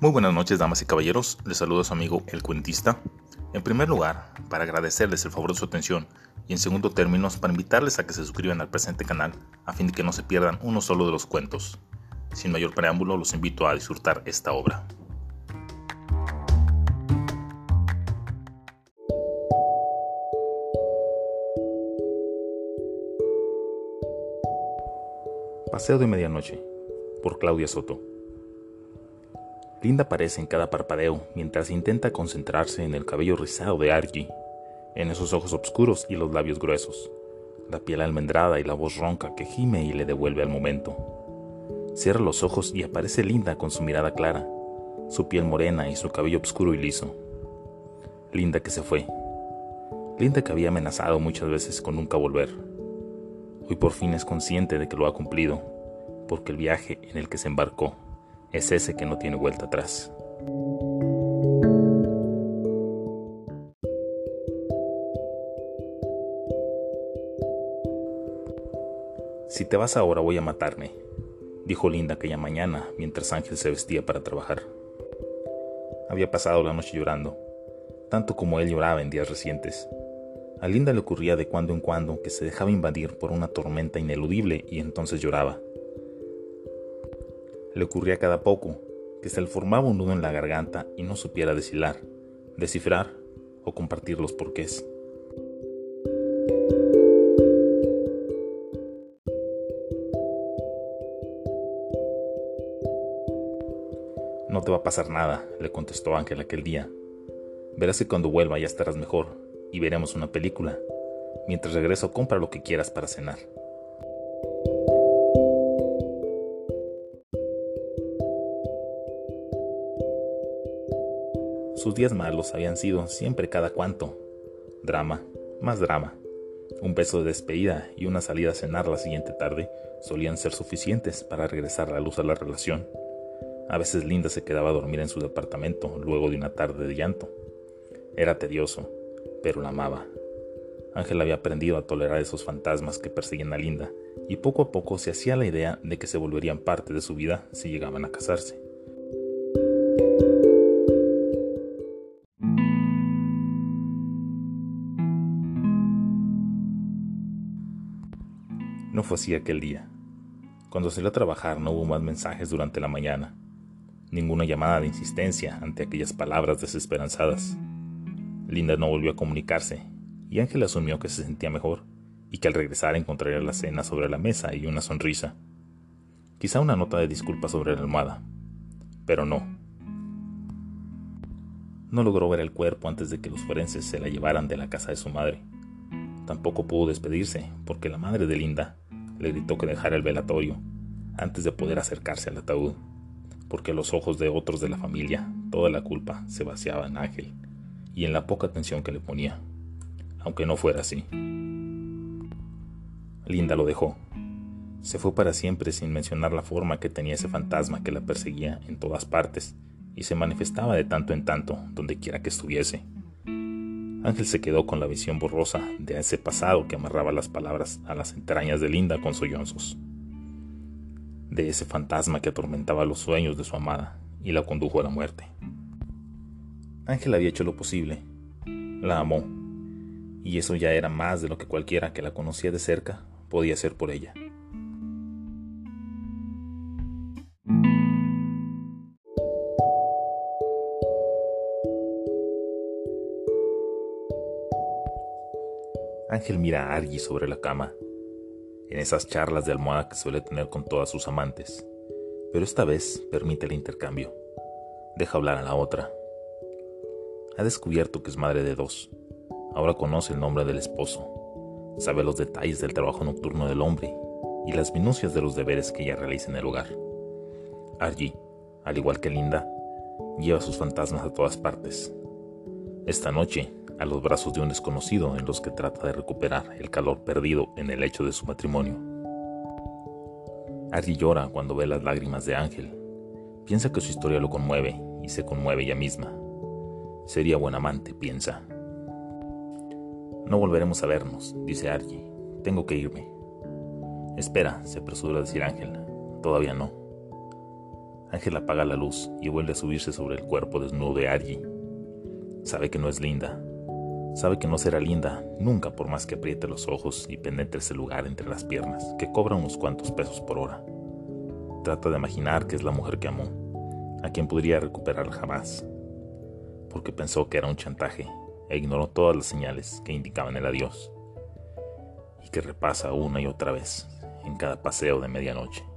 Muy buenas noches, damas y caballeros. Les saludo a su amigo El Cuentista. En primer lugar, para agradecerles el favor de su atención y en segundo término, para invitarles a que se suscriban al presente canal a fin de que no se pierdan uno solo de los cuentos. Sin mayor preámbulo, los invito a disfrutar esta obra. Paseo de Medianoche, por Claudia Soto. Linda aparece en cada parpadeo mientras intenta concentrarse en el cabello rizado de Argy, en esos ojos oscuros y los labios gruesos, la piel almendrada y la voz ronca que gime y le devuelve al momento. Cierra los ojos y aparece Linda con su mirada clara, su piel morena y su cabello oscuro y liso. Linda que se fue. Linda que había amenazado muchas veces con nunca volver Hoy por fin es consciente de que lo ha cumplido, porque el viaje en el que se embarcó es ese que no tiene vuelta atrás. Si te vas ahora voy a matarme, dijo Linda aquella mañana mientras Ángel se vestía para trabajar. Había pasado la noche llorando, tanto como él lloraba en días recientes. A Linda le ocurría de cuando en cuando que se dejaba invadir por una tormenta ineludible y entonces lloraba. Le ocurría cada poco que se le formaba un nudo en la garganta y no supiera deshilar, descifrar o compartir los porqués. No te va a pasar nada, le contestó Ángel aquel día. Verás que cuando vuelva ya estarás mejor y veremos una película. Mientras regreso, compra lo que quieras para cenar. Sus días malos habían sido siempre cada cuanto. Drama, más drama. Un beso de despedida y una salida a cenar la siguiente tarde solían ser suficientes para regresar la luz a la relación. A veces Linda se quedaba a dormir en su departamento luego de una tarde de llanto. Era tedioso, pero la amaba. Ángel había aprendido a tolerar esos fantasmas que persiguen a Linda, y poco a poco se hacía la idea de que se volverían parte de su vida si llegaban a casarse. No fue así aquel día. Cuando salió a trabajar no hubo más mensajes durante la mañana, ninguna llamada de insistencia ante aquellas palabras desesperanzadas. Linda no volvió a comunicarse, y Ángel asumió que se sentía mejor, y que al regresar encontraría la cena sobre la mesa y una sonrisa. Quizá una nota de disculpa sobre la almohada, pero no. No logró ver el cuerpo antes de que los forenses se la llevaran de la casa de su madre. Tampoco pudo despedirse, porque la madre de Linda le gritó que dejara el velatorio antes de poder acercarse al ataúd, porque los ojos de otros de la familia toda la culpa se vaciaba en Ángel y en la poca atención que le ponía, aunque no fuera así. Linda lo dejó. Se fue para siempre sin mencionar la forma que tenía ese fantasma que la perseguía en todas partes y se manifestaba de tanto en tanto donde quiera que estuviese. Ángel se quedó con la visión borrosa de ese pasado que amarraba las palabras a las entrañas de Linda con sollozos, de ese fantasma que atormentaba los sueños de su amada y la condujo a la muerte. Ángel había hecho lo posible. La amó. Y eso ya era más de lo que cualquiera que la conocía de cerca podía hacer por ella. Ángel mira a Argy sobre la cama, en esas charlas de almohada que suele tener con todas sus amantes, pero esta vez permite el intercambio. Deja hablar a la otra ha descubierto que es madre de dos. Ahora conoce el nombre del esposo. Sabe los detalles del trabajo nocturno del hombre y las minucias de los deberes que ella realiza en el hogar. Allí, al igual que Linda, lleva sus fantasmas a todas partes. Esta noche, a los brazos de un desconocido en los que trata de recuperar el calor perdido en el hecho de su matrimonio. Argy llora cuando ve las lágrimas de Ángel. Piensa que su historia lo conmueve y se conmueve ella misma. Sería buen amante, piensa. No volveremos a vernos, dice Argy. Tengo que irme. Espera, se apresura a decir Ángel. Todavía no. Ángel apaga la luz y vuelve a subirse sobre el cuerpo desnudo de Argy. Sabe que no es linda. Sabe que no será linda nunca por más que apriete los ojos y penetre ese lugar entre las piernas, que cobra unos cuantos pesos por hora. Trata de imaginar que es la mujer que amó, a quien podría recuperar jamás, porque pensó que era un chantaje e ignoró todas las señales que indicaban el adiós, y que repasa una y otra vez en cada paseo de medianoche.